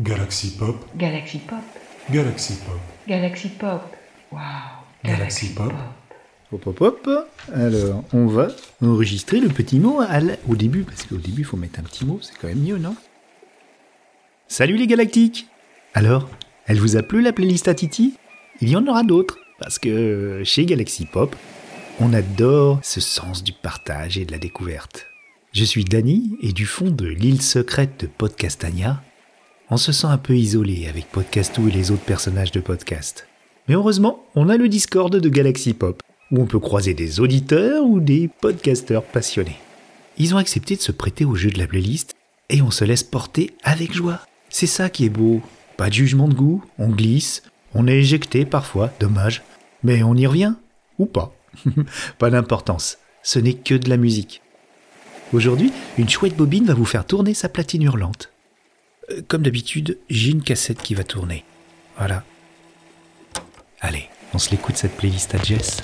Galaxy Pop, Galaxy Pop. Galaxy Pop, Galaxy Pop. Waouh. Galaxy Pop. Hop hop hop. Alors, on va enregistrer le petit mot à la- au début, parce qu'au début, il faut mettre un petit mot, c'est quand même mieux, non? Salut les galactiques Alors, elle vous a plu la playlist à Titi? Il y en aura d'autres, parce que euh, chez Galaxy Pop, on adore ce sens du partage et de la découverte. Je suis Dany, et du fond de l'île secrète de Podcastania, on se sent un peu isolé avec Podcastou et les autres personnages de podcast. Mais heureusement, on a le Discord de Galaxy Pop, où on peut croiser des auditeurs ou des podcasteurs passionnés. Ils ont accepté de se prêter au jeu de la playlist, et on se laisse porter avec joie. C'est ça qui est beau. Pas de jugement de goût, on glisse, on est éjecté parfois, dommage, mais on y revient, ou pas. pas d'importance, ce n'est que de la musique. Aujourd'hui, une chouette bobine va vous faire tourner sa platine hurlante. Comme d'habitude, j'ai une cassette qui va tourner. Voilà. Allez, on se l'écoute cette playlist à Jess.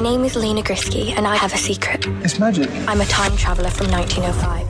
My name is Lena Grisky, and I have a secret. It's magic. I'm a time traveler from 1905.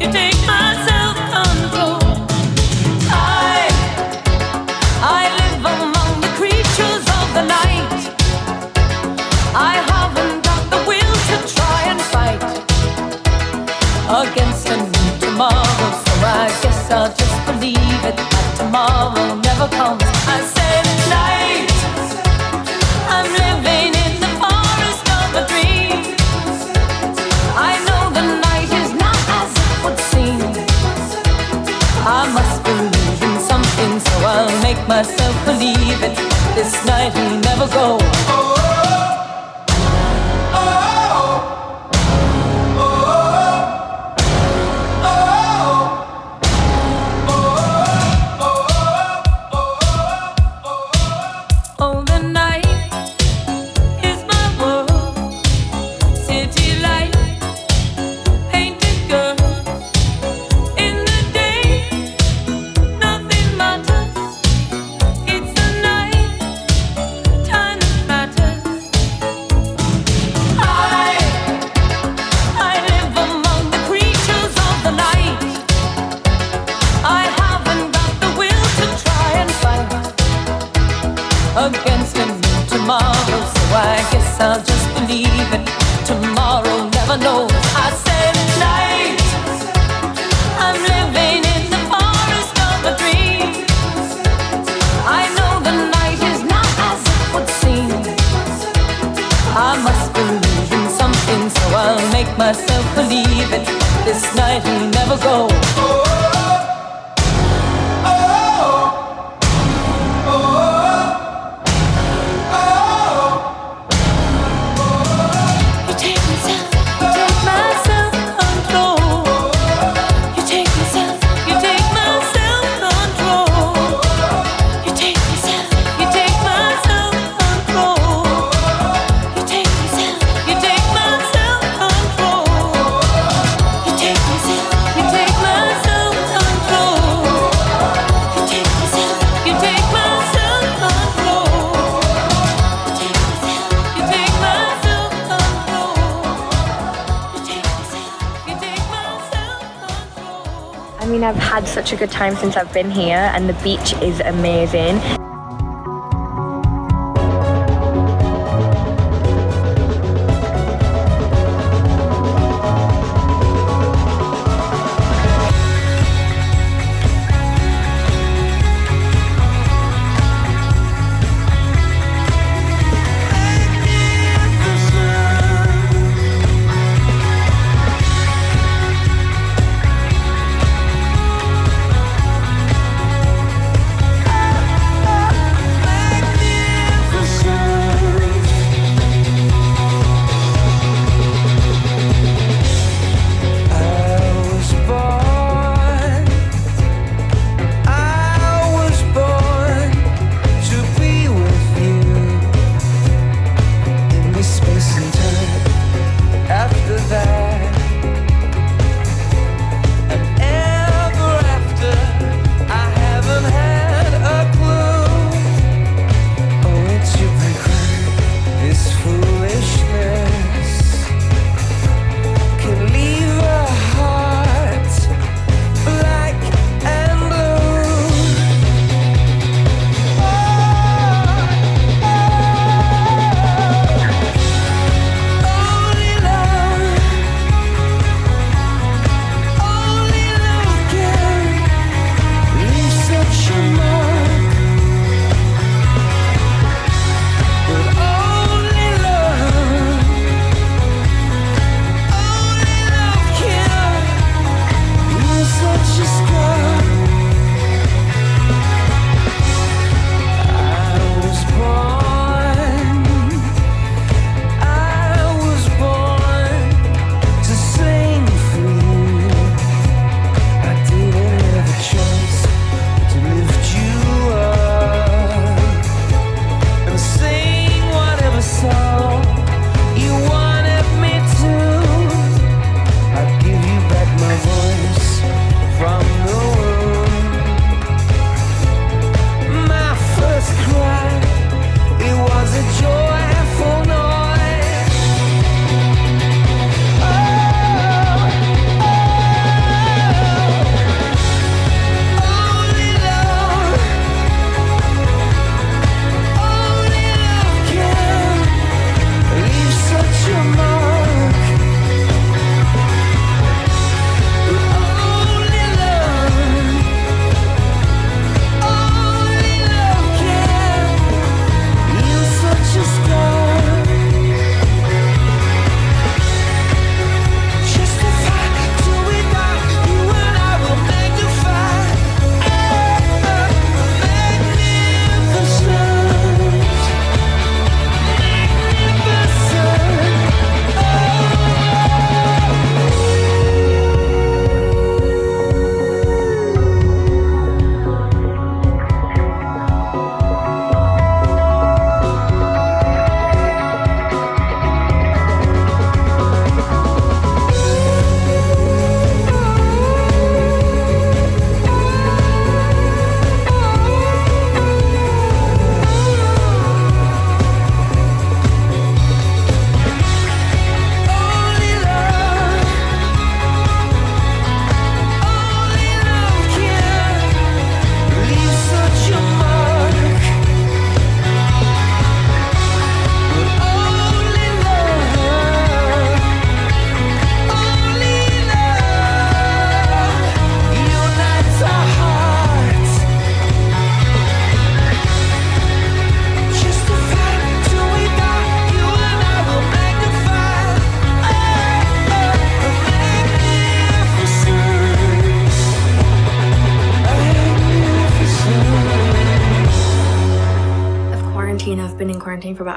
You take my believe. This night will never go this night will never go. had such a good time since I've been here and the beach is amazing.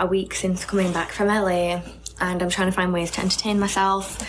a week since coming back from LA and I'm trying to find ways to entertain myself.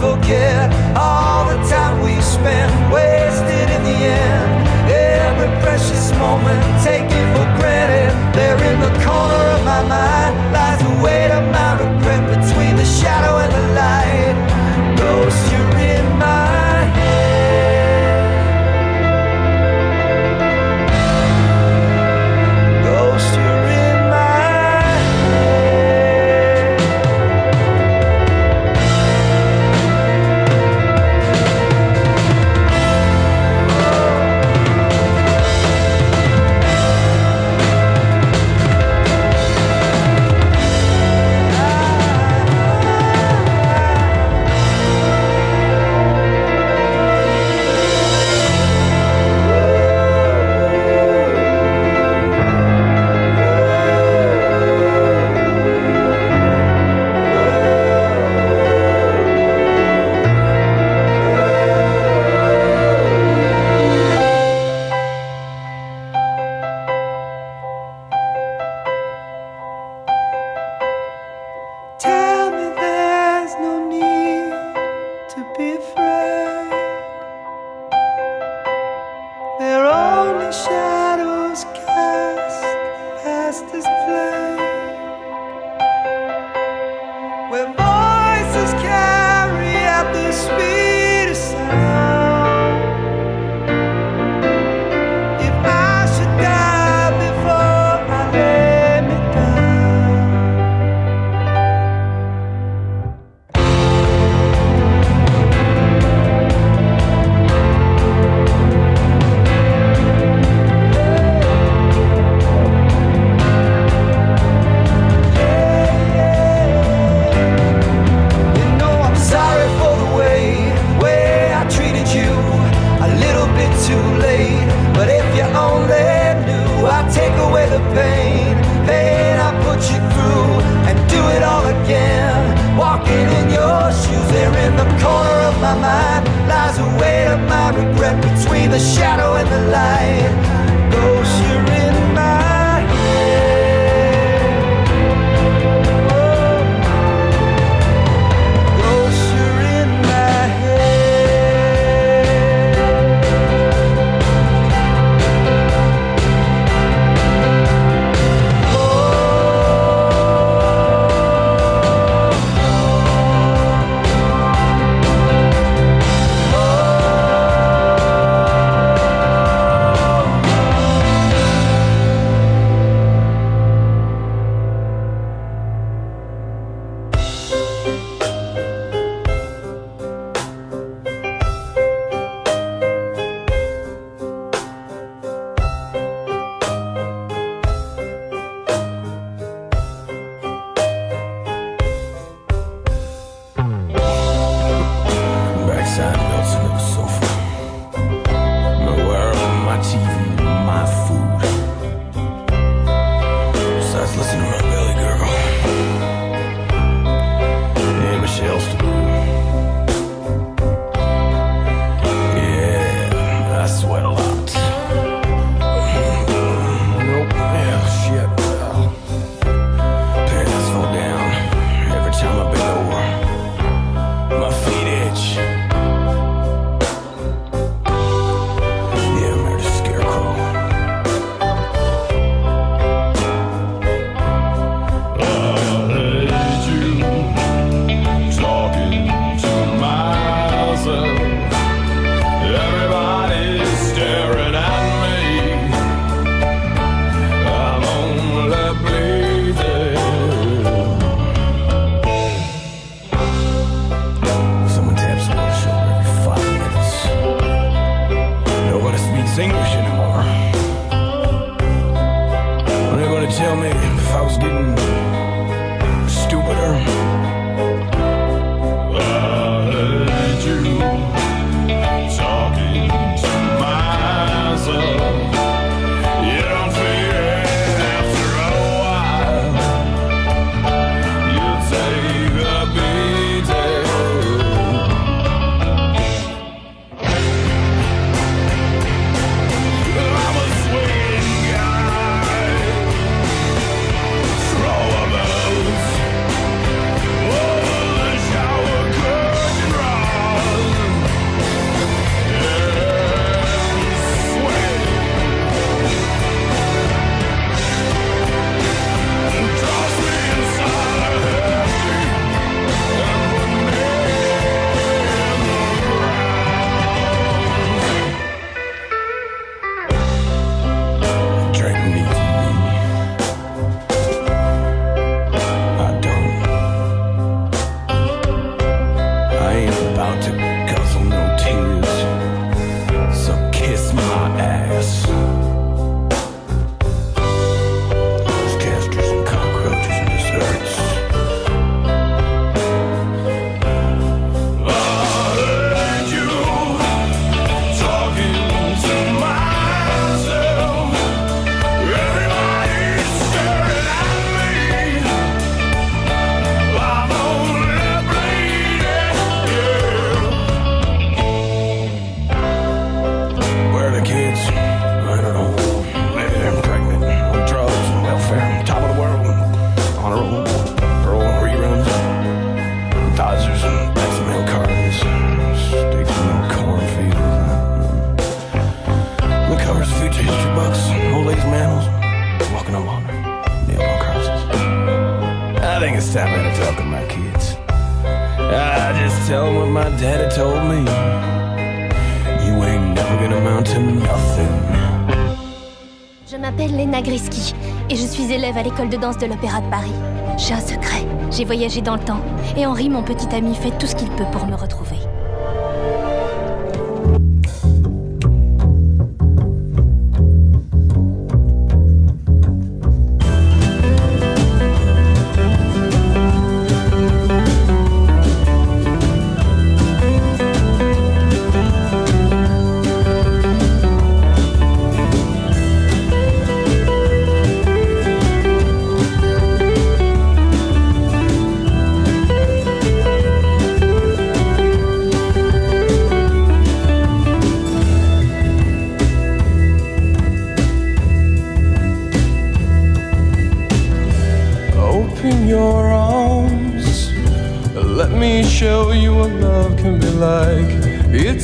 forget this place. English anymore. de l'Opéra de Paris. J'ai un secret. J'ai voyagé dans le temps. Et Henri, mon petit ami, fait tout ce qu'il peut pour me retrouver.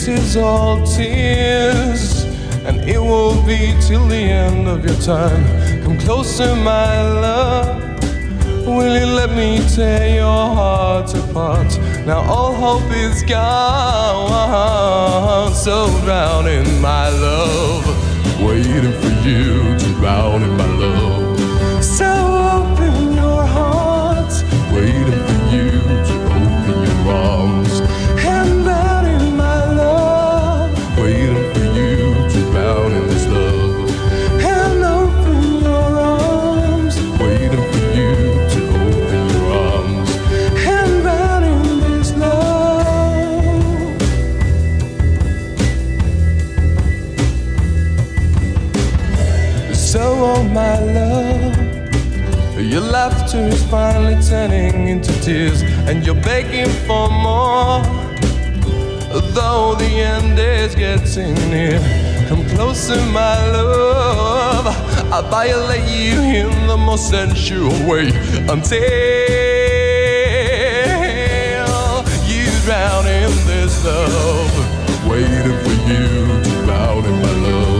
is all tears, and it will be till the end of your time. Come closer, my love. Will you let me tear your heart apart? Now all hope is gone, so drown in my love. Waiting for you to drown in my love. finally turning into tears, and you're begging for more. Though the end is getting near, come closer, my love. I violate you in the most sensual way until you drown in this love, waiting for you to drown in my love.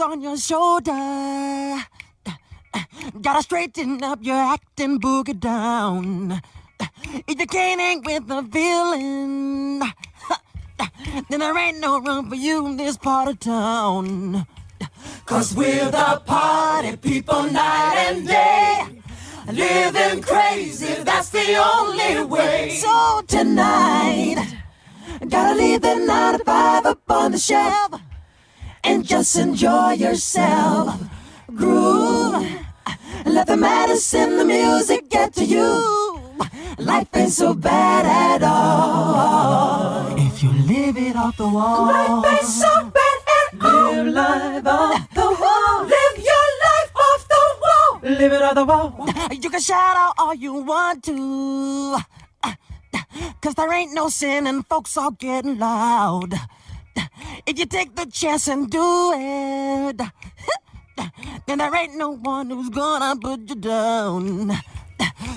On your shoulder, gotta straighten up your acting boogie down. If you can't hang with the villain, then there ain't no room for you in this part of town. Cause we're the party people night and day. Living crazy, that's the only way. So tonight, gotta leave the 9 to 5 up on the shelf and just enjoy yourself. Groove. Let the medicine, the music get to you. Life ain't so bad at all. If you live it off the wall. Life ain't so bad at all. Live life off the wall. Live your life off the wall. Live it off the wall. You can shout out all you want to. Cause there ain't no sin and folks are getting loud. If you take the chance and do it, then there ain't no one who's gonna put you down.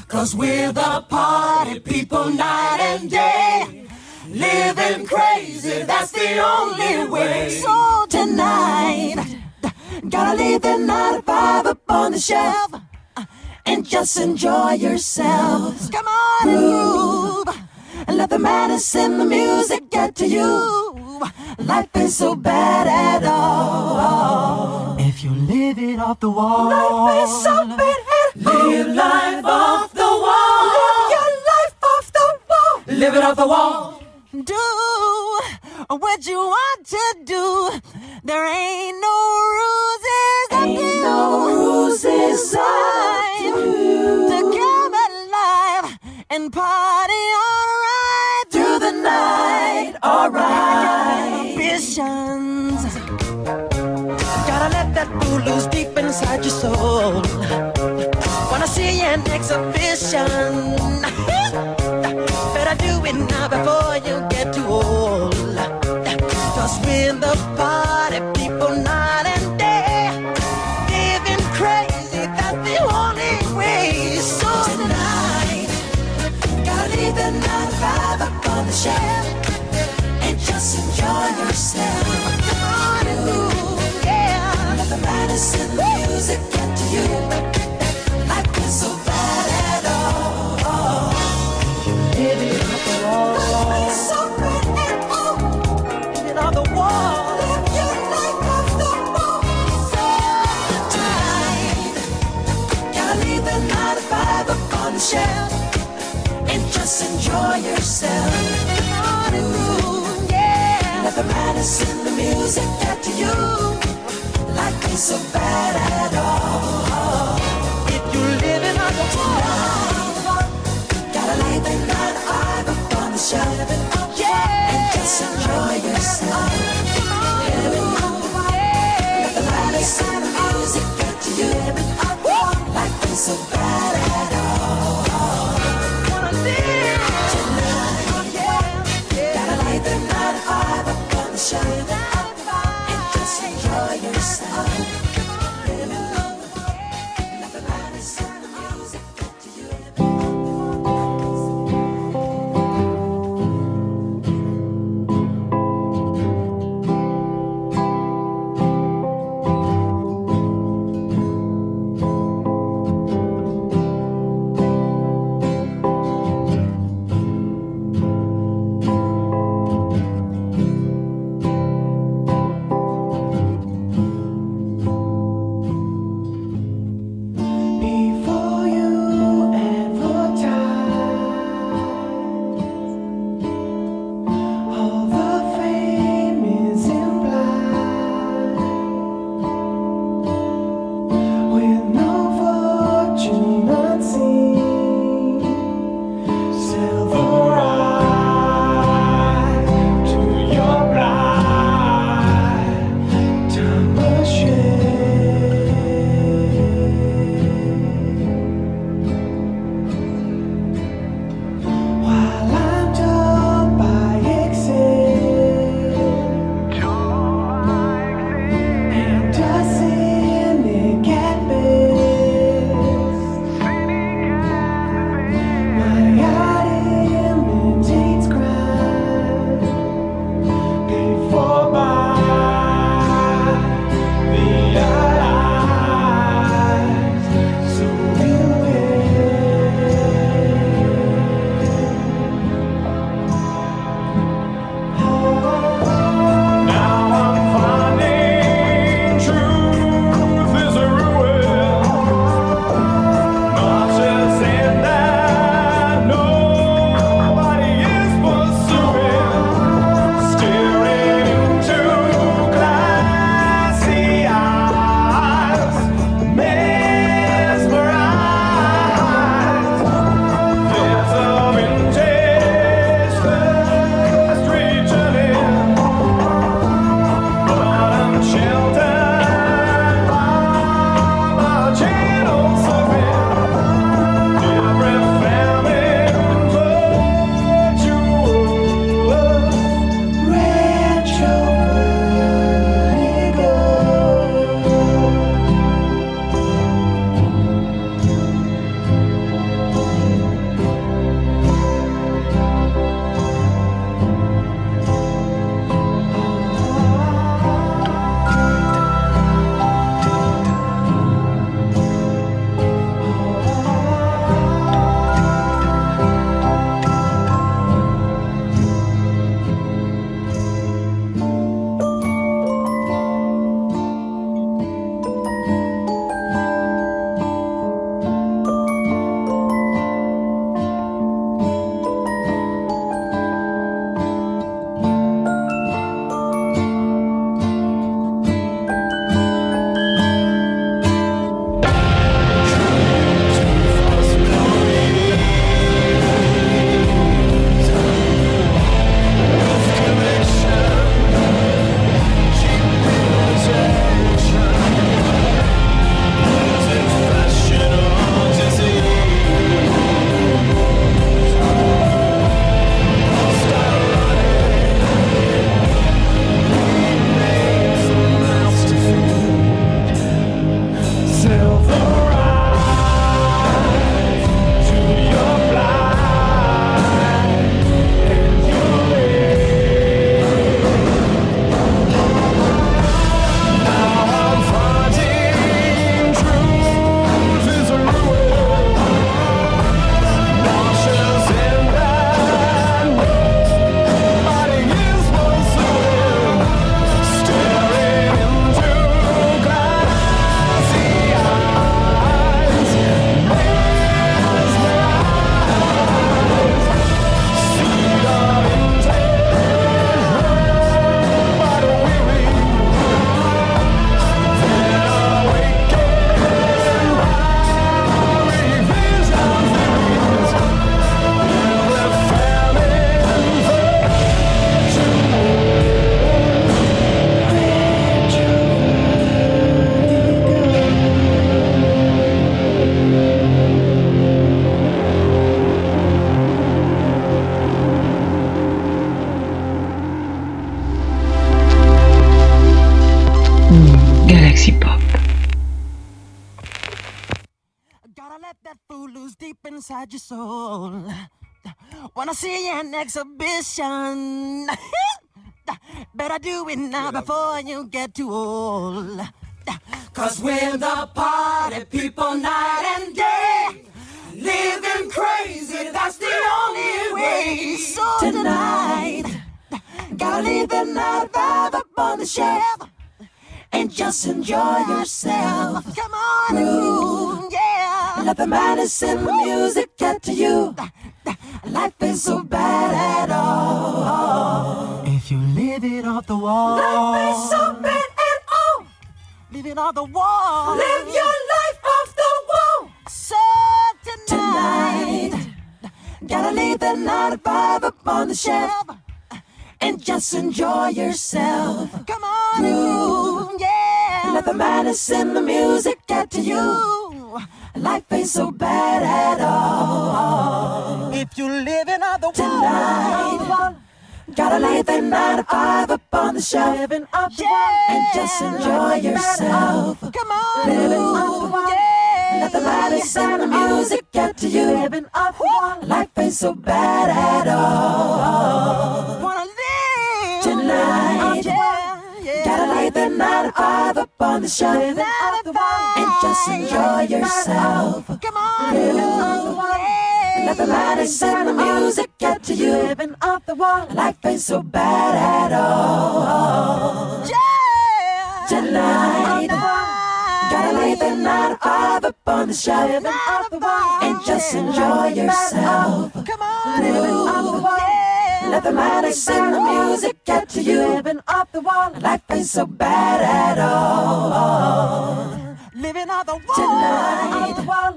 Cause we're the party people night and day. Living crazy, that's the only way. So tonight, gotta leave the 9 to 5 up on the shelf and just enjoy yourself. Come on, groove. And let the madness and the music get to you. Life is so bad at all. If you live it off the wall, life ain't so bad at all. Live life off the wall. Live your life off the wall. Live it off the wall. Do what you want to do. There ain't no rules up to you. No rules inside to come alive and party alright through the night. Alright. Inside your soul. Wanna see an exhibition. Better do it now before you get too old. Cause when the party people night and day living crazy, that's the only way. So tonight, gotta leave the nine to five up on the shelf music to you. Life ain't so bad at all. If you're living on the wall, gotta lay the nine to five up on the shelf. Yeah. And just enjoy yourself. Wanna see you in exhibition. Better do it now before you get too old. Cause we're the party people night and day. Living crazy, that's the only way. So tonight, gotta leave the night vibe up on the shelf and just enjoy yourself. Come on, groove, yeah. Let the madness the music get to you. Life is so bad at all. If you live it off the wall. Life is so bad at all. Live it off the wall. Live your life off the wall. So tonight, gotta leave the night vibe up on the shelf and just enjoy yourself. Come on, groove, yeah. Let the madness in the music get to you. Life ain't so bad at all. If you're living on the tonight, gotta lay the night five up on the shelf and just enjoy yourself. Come on, groove, yeah. Let the madness in the music get to you. Living up Life ain't so bad at all. Wanna live tonight. Oh, gotta lay the night five up on the shelf and just enjoy yourself. Come on, yeah. Let the madness and the music get to you. Living off the wall. Life ain't so bad at all. Yeah. Tonight. Gotta lay the night five up on the shelf and just enjoy yourself. Come on, yeah. Let the madness and the music get to you. Living off the wall, life ain't so bad at all. Living off the wall, tonight.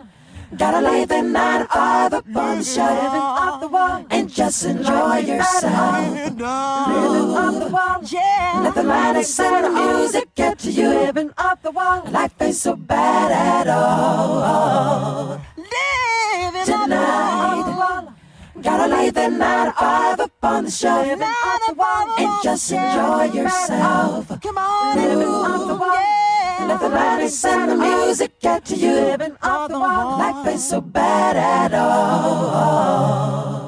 Gotta lay the night five up on the shelf Living off the wall and just enjoy yourself. Living off the wall, yeah. Let the madness and the music get to you. Living off the wall, life ain't so bad at all. Living tonight. Gotta lay the night five up on the shelf and just enjoy yourself. Come on, living off the wall. Let the madness and the music get to you. Living off the wall. Life ain't so bad at all.